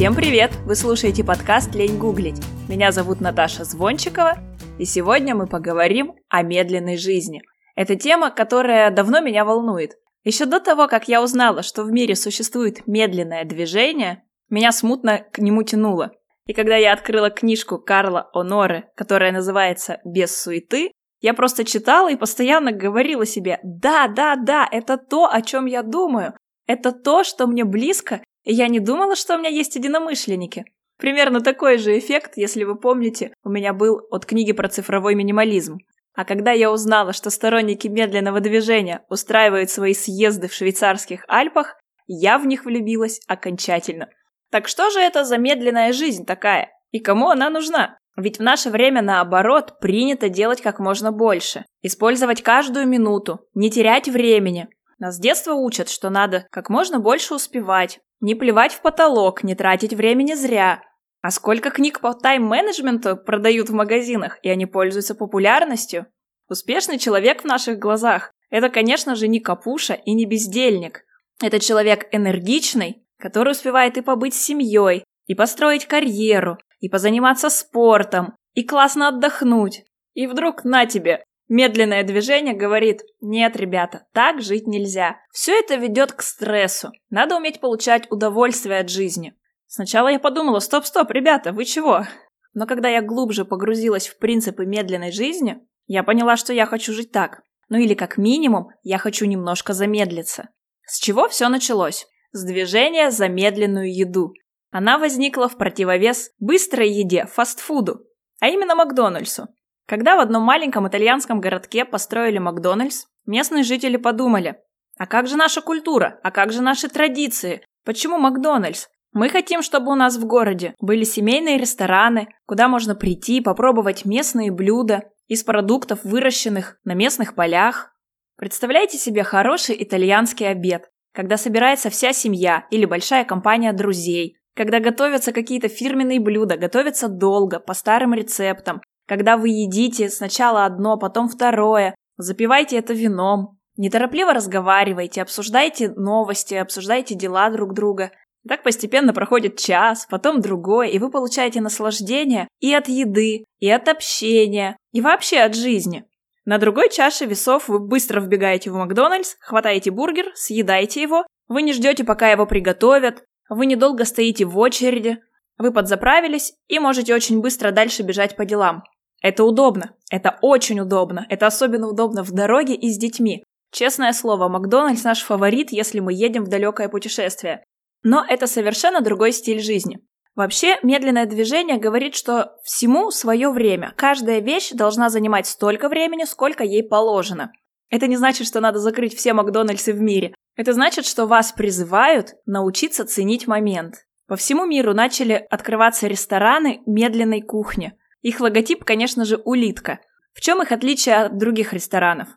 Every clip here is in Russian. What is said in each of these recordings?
Всем привет! Вы слушаете подкаст «Лень гуглить». Меня зовут Наташа Звончикова, и сегодня мы поговорим о медленной жизни. Это тема, которая давно меня волнует. Еще до того, как я узнала, что в мире существует медленное движение, меня смутно к нему тянуло. И когда я открыла книжку Карла Оноре, которая называется «Без суеты», я просто читала и постоянно говорила себе «Да, да, да, это то, о чем я думаю. Это то, что мне близко, я не думала, что у меня есть единомышленники». Примерно такой же эффект, если вы помните, у меня был от книги про цифровой минимализм. А когда я узнала, что сторонники медленного движения устраивают свои съезды в швейцарских Альпах, я в них влюбилась окончательно. Так что же это за медленная жизнь такая? И кому она нужна? Ведь в наше время, наоборот, принято делать как можно больше. Использовать каждую минуту, не терять времени. Нас с детства учат, что надо как можно больше успевать, не плевать в потолок, не тратить времени зря. А сколько книг по тайм-менеджменту продают в магазинах, и они пользуются популярностью? Успешный человек в наших глазах – это, конечно же, не капуша и не бездельник. Это человек энергичный, который успевает и побыть с семьей, и построить карьеру, и позаниматься спортом, и классно отдохнуть. И вдруг на тебе, медленное движение говорит, нет, ребята, так жить нельзя. Все это ведет к стрессу. Надо уметь получать удовольствие от жизни. Сначала я подумала, стоп-стоп, ребята, вы чего? Но когда я глубже погрузилась в принципы медленной жизни, я поняла, что я хочу жить так. Ну или как минимум, я хочу немножко замедлиться. С чего все началось? С движения за медленную еду. Она возникла в противовес быстрой еде, фастфуду, а именно Макдональдсу. Когда в одном маленьком итальянском городке построили Макдональдс, местные жители подумали, а как же наша культура, а как же наши традиции, почему Макдональдс? Мы хотим, чтобы у нас в городе были семейные рестораны, куда можно прийти, попробовать местные блюда из продуктов, выращенных на местных полях. Представляете себе хороший итальянский обед, когда собирается вся семья или большая компания друзей, когда готовятся какие-то фирменные блюда, готовятся долго, по старым рецептам, когда вы едите сначала одно, потом второе, запивайте это вином, неторопливо разговаривайте, обсуждайте новости, обсуждайте дела друг друга, так постепенно проходит час, потом другой, и вы получаете наслаждение и от еды, и от общения, и вообще от жизни. На другой чаше весов вы быстро вбегаете в Макдональдс, хватаете бургер, съедаете его, вы не ждете, пока его приготовят, вы недолго стоите в очереди, вы подзаправились и можете очень быстро дальше бежать по делам. Это удобно, это очень удобно, это особенно удобно в дороге и с детьми. Честное слово, Макдональдс наш фаворит, если мы едем в далекое путешествие. Но это совершенно другой стиль жизни. Вообще, медленное движение говорит, что всему свое время. Каждая вещь должна занимать столько времени, сколько ей положено. Это не значит, что надо закрыть все Макдональдсы в мире. Это значит, что вас призывают научиться ценить момент. По всему миру начали открываться рестораны медленной кухни. Их логотип, конечно же, улитка. В чем их отличие от других ресторанов?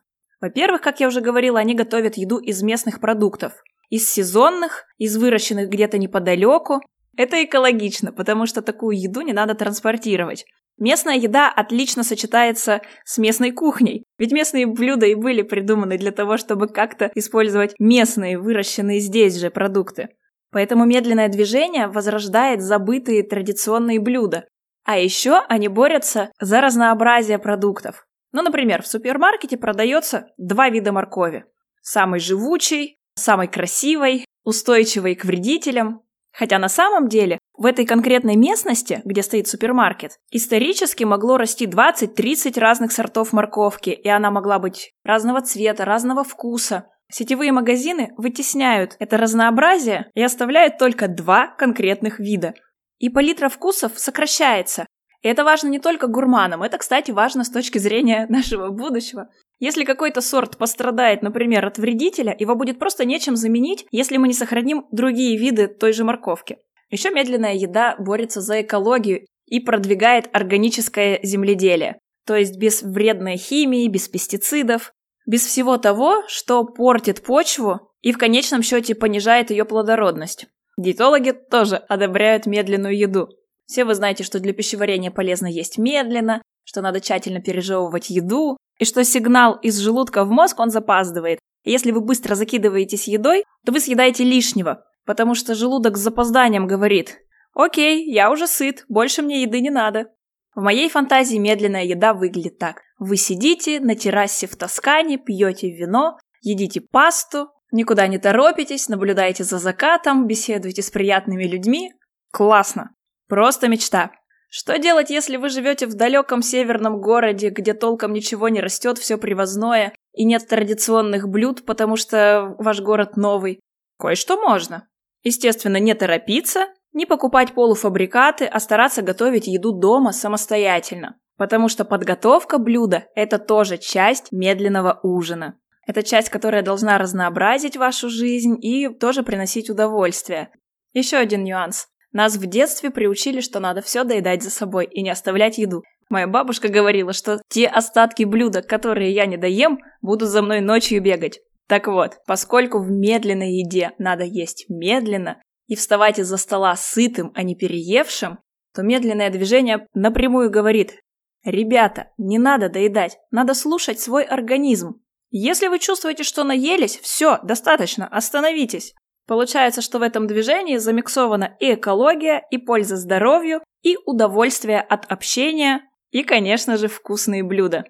Во-первых, как я уже говорила, они готовят еду из местных продуктов из сезонных, из выращенных где-то неподалеку. Это экологично, потому что такую еду не надо транспортировать. Местная еда отлично сочетается с местной кухней, ведь местные блюда и были придуманы для того, чтобы как-то использовать местные, выращенные здесь же продукты. Поэтому медленное движение возрождает забытые традиционные блюда. А еще они борются за разнообразие продуктов. Ну, например, в супермаркете продается два вида моркови. Самый живучий, самой красивой, устойчивой к вредителям. Хотя на самом деле в этой конкретной местности, где стоит супермаркет, исторически могло расти 20-30 разных сортов морковки, и она могла быть разного цвета, разного вкуса. Сетевые магазины вытесняют это разнообразие и оставляют только два конкретных вида. И палитра вкусов сокращается. И это важно не только гурманам, это, кстати, важно с точки зрения нашего будущего. Если какой-то сорт пострадает, например, от вредителя, его будет просто нечем заменить, если мы не сохраним другие виды той же морковки. Еще медленная еда борется за экологию и продвигает органическое земледелие, то есть без вредной химии, без пестицидов, без всего того, что портит почву и в конечном счете понижает ее плодородность. Диетологи тоже одобряют медленную еду. Все вы знаете, что для пищеварения полезно есть медленно, что надо тщательно пережевывать еду, и что сигнал из желудка в мозг, он запаздывает. И если вы быстро закидываетесь едой, то вы съедаете лишнего, потому что желудок с запозданием говорит Окей, я уже сыт, больше мне еды не надо. В моей фантазии медленная еда выглядит так. Вы сидите на террасе в Тоскане, пьете вино, едите пасту, никуда не торопитесь, наблюдаете за закатом, беседуете с приятными людьми. Классно. Просто мечта. Что делать, если вы живете в далеком северном городе, где толком ничего не растет, все привозное, и нет традиционных блюд, потому что ваш город новый? Кое-что можно. Естественно, не торопиться, не покупать полуфабрикаты, а стараться готовить еду дома самостоятельно. Потому что подготовка блюда – это тоже часть медленного ужина. Это часть, которая должна разнообразить вашу жизнь и тоже приносить удовольствие. Еще один нюанс. Нас в детстве приучили, что надо все доедать за собой и не оставлять еду. Моя бабушка говорила, что те остатки блюда, которые я не доем, будут за мной ночью бегать. Так вот, поскольку в медленной еде надо есть медленно и вставать из-за стола сытым, а не переевшим, то медленное движение напрямую говорит «Ребята, не надо доедать, надо слушать свой организм. Если вы чувствуете, что наелись, все, достаточно, остановитесь. Получается, что в этом движении замиксована и экология, и польза здоровью, и удовольствие от общения, и, конечно же, вкусные блюда.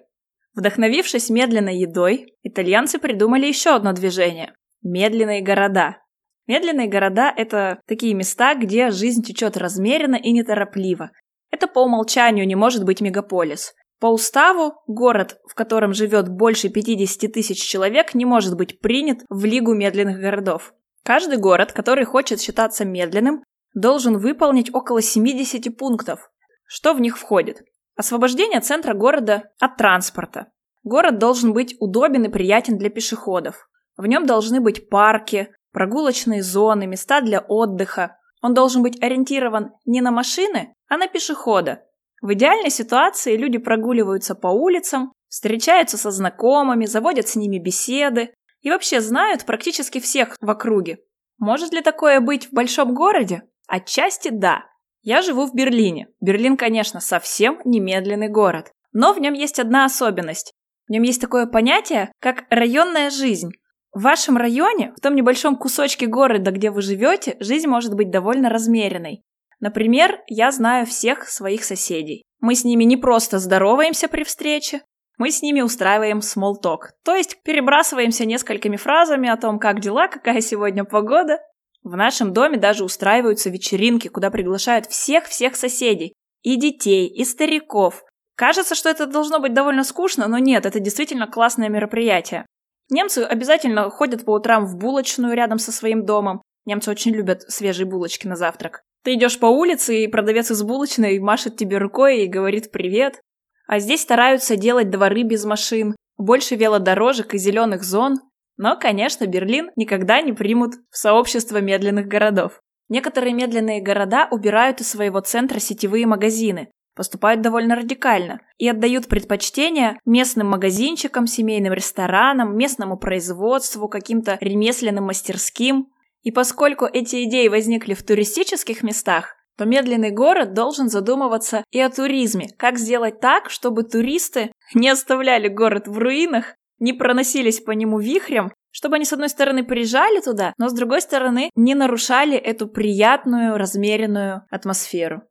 Вдохновившись медленной едой, итальянцы придумали еще одно движение – медленные города. Медленные города – это такие места, где жизнь течет размеренно и неторопливо. Это по умолчанию не может быть мегаполис. По уставу, город, в котором живет больше 50 тысяч человек, не может быть принят в Лигу медленных городов. Каждый город, который хочет считаться медленным, должен выполнить около 70 пунктов. Что в них входит? Освобождение центра города от транспорта. Город должен быть удобен и приятен для пешеходов. В нем должны быть парки, прогулочные зоны, места для отдыха. Он должен быть ориентирован не на машины, а на пешехода. В идеальной ситуации люди прогуливаются по улицам, встречаются со знакомыми, заводят с ними беседы, и вообще знают практически всех в округе. Может ли такое быть в большом городе? Отчасти да. Я живу в Берлине. Берлин, конечно, совсем немедленный город. Но в нем есть одна особенность. В нем есть такое понятие, как районная жизнь. В вашем районе, в том небольшом кусочке города, где вы живете, жизнь может быть довольно размеренной. Например, я знаю всех своих соседей. Мы с ними не просто здороваемся при встрече, мы с ними устраиваем talk, то есть перебрасываемся несколькими фразами о том, как дела, какая сегодня погода. В нашем доме даже устраиваются вечеринки, куда приглашают всех-всех соседей, и детей, и стариков. Кажется, что это должно быть довольно скучно, но нет, это действительно классное мероприятие. Немцы обязательно ходят по утрам в булочную рядом со своим домом. Немцы очень любят свежие булочки на завтрак. Ты идешь по улице, и продавец из булочной машет тебе рукой и говорит «привет». А здесь стараются делать дворы без машин, больше велодорожек и зеленых зон. Но, конечно, Берлин никогда не примут в сообщество медленных городов. Некоторые медленные города убирают из своего центра сетевые магазины, поступают довольно радикально и отдают предпочтение местным магазинчикам, семейным ресторанам, местному производству, каким-то ремесленным мастерским. И поскольку эти идеи возникли в туристических местах, то медленный город должен задумываться и о туризме. Как сделать так, чтобы туристы не оставляли город в руинах, не проносились по нему вихрем, чтобы они, с одной стороны, приезжали туда, но, с другой стороны, не нарушали эту приятную, размеренную атмосферу.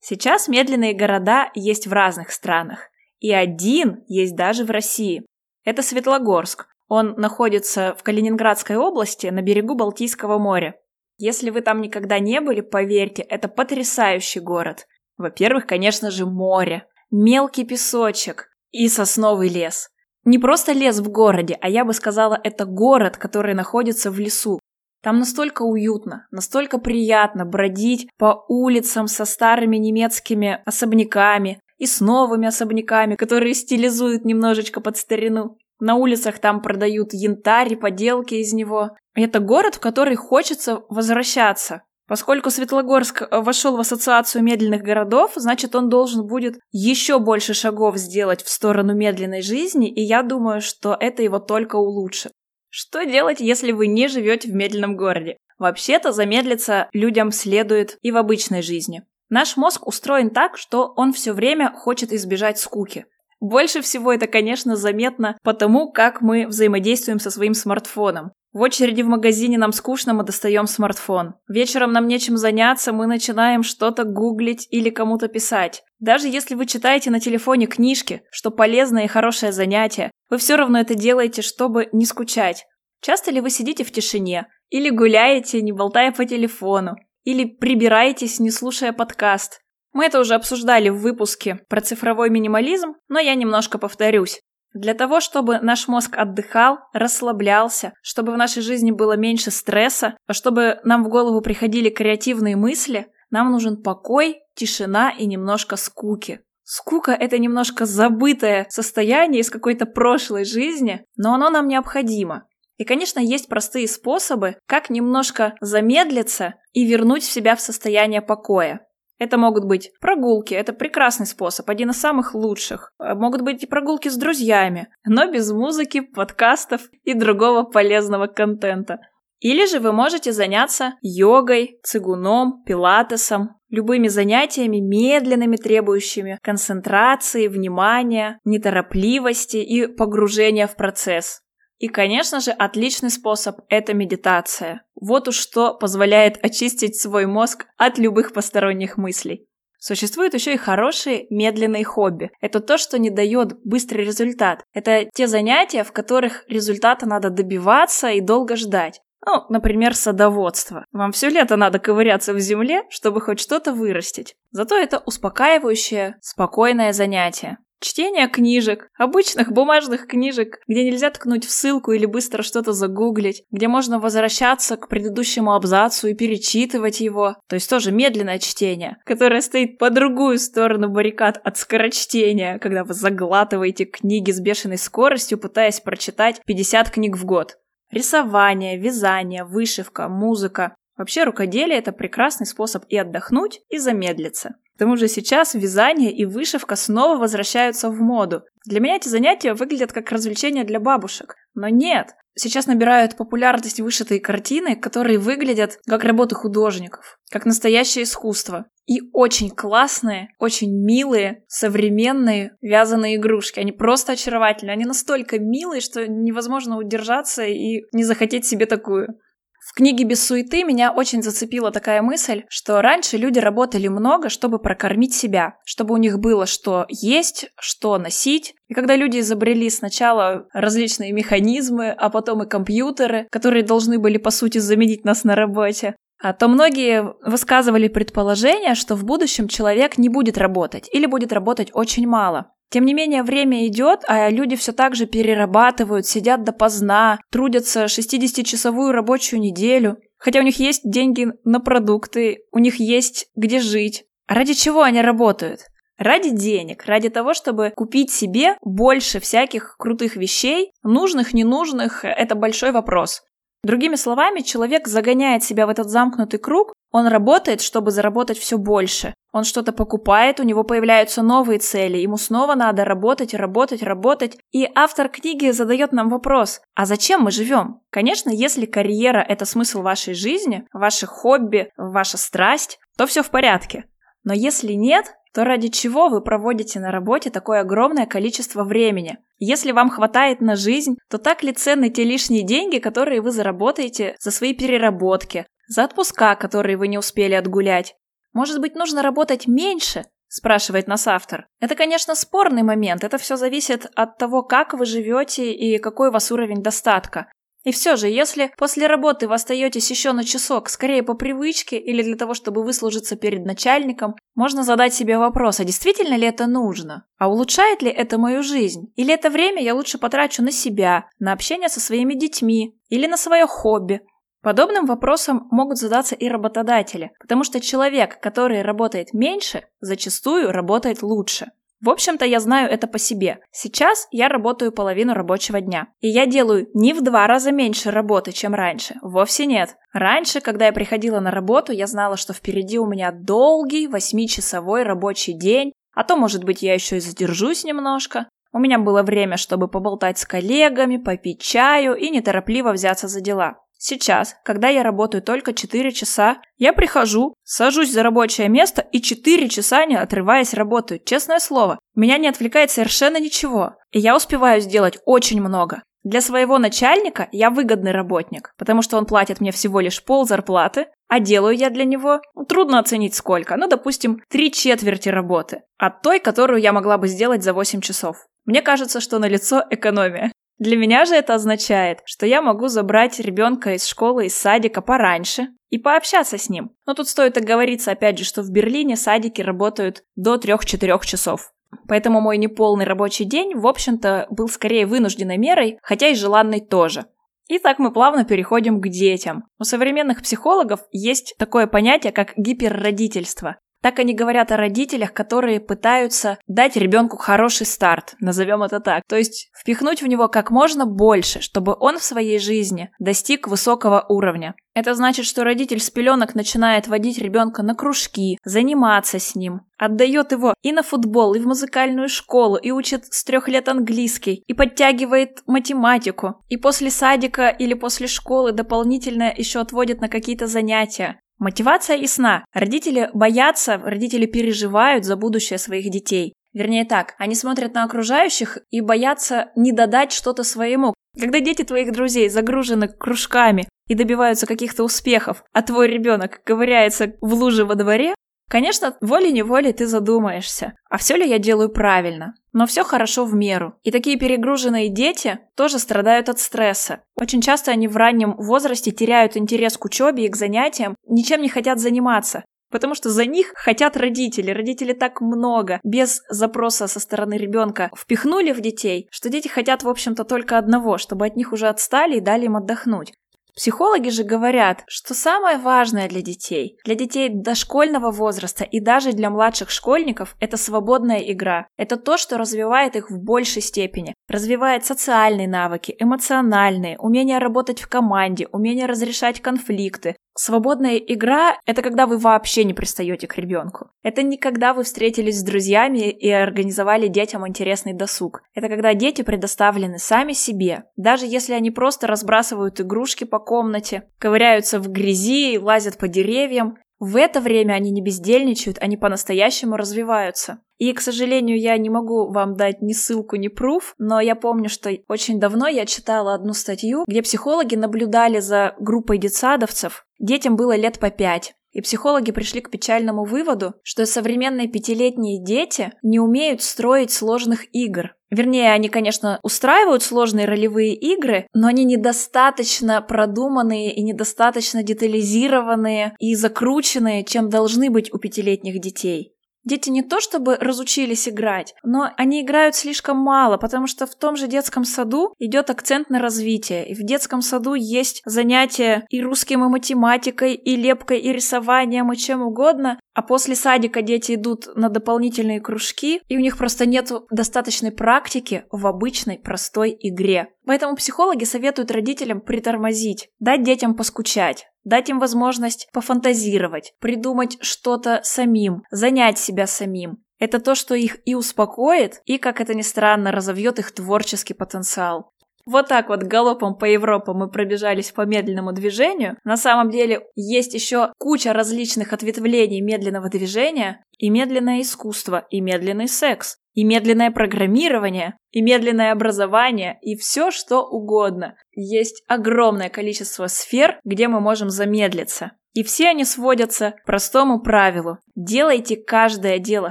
Сейчас медленные города есть в разных странах. И один есть даже в России. Это Светлогорск. Он находится в Калининградской области на берегу Балтийского моря. Если вы там никогда не были, поверьте, это потрясающий город. Во-первых, конечно же, море, мелкий песочек и сосновый лес. Не просто лес в городе, а я бы сказала, это город, который находится в лесу. Там настолько уютно, настолько приятно бродить по улицам со старыми немецкими особняками и с новыми особняками, которые стилизуют немножечко под старину. На улицах там продают янтарь и поделки из него. Это город, в который хочется возвращаться. Поскольку Светлогорск э, вошел в ассоциацию медленных городов, значит, он должен будет еще больше шагов сделать в сторону медленной жизни, и я думаю, что это его только улучшит. Что делать, если вы не живете в медленном городе? Вообще-то замедлиться людям следует и в обычной жизни. Наш мозг устроен так, что он все время хочет избежать скуки. Больше всего это, конечно, заметно по тому, как мы взаимодействуем со своим смартфоном. В очереди в магазине нам скучно, мы достаем смартфон. Вечером нам нечем заняться, мы начинаем что-то гуглить или кому-то писать. Даже если вы читаете на телефоне книжки, что полезное и хорошее занятие, вы все равно это делаете, чтобы не скучать. Часто ли вы сидите в тишине? Или гуляете, не болтая по телефону? Или прибираетесь, не слушая подкаст? Мы это уже обсуждали в выпуске про цифровой минимализм, но я немножко повторюсь. Для того, чтобы наш мозг отдыхал, расслаблялся, чтобы в нашей жизни было меньше стресса, а чтобы нам в голову приходили креативные мысли, нам нужен покой, тишина и немножко скуки. Скука — это немножко забытое состояние из какой-то прошлой жизни, но оно нам необходимо. И, конечно, есть простые способы, как немножко замедлиться и вернуть себя в состояние покоя. Это могут быть прогулки, это прекрасный способ, один из самых лучших. Э, могут быть и прогулки с друзьями, но без музыки, подкастов и другого полезного контента. Или же вы можете заняться йогой, цигуном, пилатесом, любыми занятиями медленными, требующими концентрации, внимания, неторопливости и погружения в процесс. И, конечно же, отличный способ – это медитация. Вот уж что позволяет очистить свой мозг от любых посторонних мыслей. Существуют еще и хорошие медленные хобби. Это то, что не дает быстрый результат. Это те занятия, в которых результата надо добиваться и долго ждать. Ну, например, садоводство. Вам все лето надо ковыряться в земле, чтобы хоть что-то вырастить. Зато это успокаивающее, спокойное занятие. Чтение книжек, обычных бумажных книжек, где нельзя ткнуть в ссылку или быстро что-то загуглить, где можно возвращаться к предыдущему абзацу и перечитывать его. То есть тоже медленное чтение, которое стоит по другую сторону баррикад от скорочтения, когда вы заглатываете книги с бешеной скоростью, пытаясь прочитать 50 книг в год. Рисование, вязание, вышивка, музыка. Вообще рукоделие – это прекрасный способ и отдохнуть, и замедлиться. К тому же сейчас вязание и вышивка снова возвращаются в моду. Для меня эти занятия выглядят как развлечение для бабушек. Но нет, сейчас набирают популярность вышитые картины, которые выглядят как работы художников, как настоящее искусство. И очень классные, очень милые, современные вязаные игрушки. Они просто очаровательные. Они настолько милые, что невозможно удержаться и не захотеть себе такую. В книге «Без суеты» меня очень зацепила такая мысль, что раньше люди работали много, чтобы прокормить себя, чтобы у них было что есть, что носить. И когда люди изобрели сначала различные механизмы, а потом и компьютеры, которые должны были, по сути, заменить нас на работе, а то многие высказывали предположение, что в будущем человек не будет работать или будет работать очень мало. Тем не менее, время идет, а люди все так же перерабатывают, сидят допоздна, трудятся 60-часовую рабочую неделю. Хотя у них есть деньги на продукты, у них есть где жить. А ради чего они работают? Ради денег, ради того, чтобы купить себе больше всяких крутых вещей, нужных, ненужных, это большой вопрос. Другими словами, человек загоняет себя в этот замкнутый круг, он работает, чтобы заработать все больше. Он что-то покупает, у него появляются новые цели, ему снова надо работать, работать, работать. И автор книги задает нам вопрос, а зачем мы живем? Конечно, если карьера – это смысл вашей жизни, ваше хобби, ваша страсть, то все в порядке. Но если нет, то ради чего вы проводите на работе такое огромное количество времени? Если вам хватает на жизнь, то так ли ценны те лишние деньги, которые вы заработаете за свои переработки, за отпуска, которые вы не успели отгулять? Может быть, нужно работать меньше? спрашивает нас автор. Это, конечно, спорный момент. Это все зависит от того, как вы живете и какой у вас уровень достатка. И все же, если после работы вы остаетесь еще на часок, скорее по привычке или для того, чтобы выслужиться перед начальником, можно задать себе вопрос, а действительно ли это нужно? А улучшает ли это мою жизнь? Или это время я лучше потрачу на себя, на общение со своими детьми или на свое хобби? Подобным вопросом могут задаться и работодатели, потому что человек, который работает меньше, зачастую работает лучше. В общем-то, я знаю это по себе. Сейчас я работаю половину рабочего дня. И я делаю не в два раза меньше работы, чем раньше. Вовсе нет. Раньше, когда я приходила на работу, я знала, что впереди у меня долгий восьмичасовой рабочий день, а то, может быть, я еще и задержусь немножко. У меня было время, чтобы поболтать с коллегами, попить чаю и неторопливо взяться за дела. Сейчас, когда я работаю только 4 часа, я прихожу, сажусь за рабочее место и 4 часа не отрываясь работаю. Честное слово, меня не отвлекает совершенно ничего. И я успеваю сделать очень много. Для своего начальника я выгодный работник, потому что он платит мне всего лишь пол зарплаты, а делаю я для него, ну, трудно оценить сколько, ну, допустим, три четверти работы, от той, которую я могла бы сделать за 8 часов. Мне кажется, что налицо экономия. Для меня же это означает, что я могу забрать ребенка из школы, из садика пораньше и пообщаться с ним. Но тут стоит оговориться опять же, что в Берлине садики работают до 3-4 часов. Поэтому мой неполный рабочий день, в общем-то, был скорее вынужденной мерой, хотя и желанной тоже. И так мы плавно переходим к детям. У современных психологов есть такое понятие, как гиперродительство. Так они говорят о родителях, которые пытаются дать ребенку хороший старт, назовем это так. То есть впихнуть в него как можно больше, чтобы он в своей жизни достиг высокого уровня. Это значит, что родитель с пеленок начинает водить ребенка на кружки, заниматься с ним, отдает его и на футбол, и в музыкальную школу, и учит с трех лет английский, и подтягивает математику, и после садика или после школы дополнительно еще отводит на какие-то занятия. Мотивация ясна. Родители боятся, родители переживают за будущее своих детей. Вернее так, они смотрят на окружающих и боятся не додать что-то своему. Когда дети твоих друзей загружены кружками и добиваются каких-то успехов, а твой ребенок ковыряется в луже во дворе, Конечно, волей-неволей ты задумаешься, а все ли я делаю правильно? Но все хорошо в меру. И такие перегруженные дети тоже страдают от стресса. Очень часто они в раннем возрасте теряют интерес к учебе и к занятиям, ничем не хотят заниматься. Потому что за них хотят родители. Родители так много, без запроса со стороны ребенка, впихнули в детей, что дети хотят, в общем-то, только одного, чтобы от них уже отстали и дали им отдохнуть. Психологи же говорят, что самое важное для детей, для детей дошкольного возраста и даже для младших школьников – это свободная игра. Это то, что развивает их в большей степени. Развивает социальные навыки, эмоциональные, умение работать в команде, умение разрешать конфликты, Свободная игра — это когда вы вообще не пристаете к ребенку. Это не когда вы встретились с друзьями и организовали детям интересный досуг. Это когда дети предоставлены сами себе. Даже если они просто разбрасывают игрушки по комнате, ковыряются в грязи, лазят по деревьям, в это время они не бездельничают, они по-настоящему развиваются. И, к сожалению, я не могу вам дать ни ссылку, ни пруф, но я помню, что очень давно я читала одну статью, где психологи наблюдали за группой детсадовцев. Детям было лет по пять. И психологи пришли к печальному выводу, что современные пятилетние дети не умеют строить сложных игр. Вернее, они, конечно, устраивают сложные ролевые игры, но они недостаточно продуманные и недостаточно детализированные и закрученные, чем должны быть у пятилетних детей. Дети не то чтобы разучились играть, но они играют слишком мало, потому что в том же детском саду идет акцент на развитие. И в детском саду есть занятия и русским, и математикой, и лепкой, и рисованием, и чем угодно. А после садика дети идут на дополнительные кружки, и у них просто нет достаточной практики в обычной простой игре. Поэтому психологи советуют родителям притормозить, дать детям поскучать, дать им возможность пофантазировать, придумать что-то самим, занять себя самим. Это то, что их и успокоит, и, как это ни странно, разовьет их творческий потенциал. Вот так вот галопом по Европе мы пробежались по медленному движению. На самом деле есть еще куча различных ответвлений медленного движения, и медленное искусство, и медленный секс, и медленное программирование, и медленное образование, и все что угодно. Есть огромное количество сфер, где мы можем замедлиться. И все они сводятся к простому правилу. Делайте каждое дело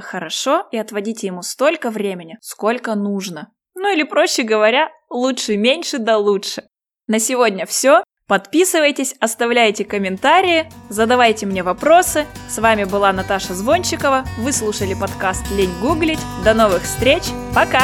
хорошо и отводите ему столько времени, сколько нужно. Ну или проще говоря, лучше меньше да лучше. На сегодня все. Подписывайтесь, оставляйте комментарии, задавайте мне вопросы. С вами была Наташа Звончикова. Вы слушали подкаст «Лень гуглить». До новых встреч. Пока!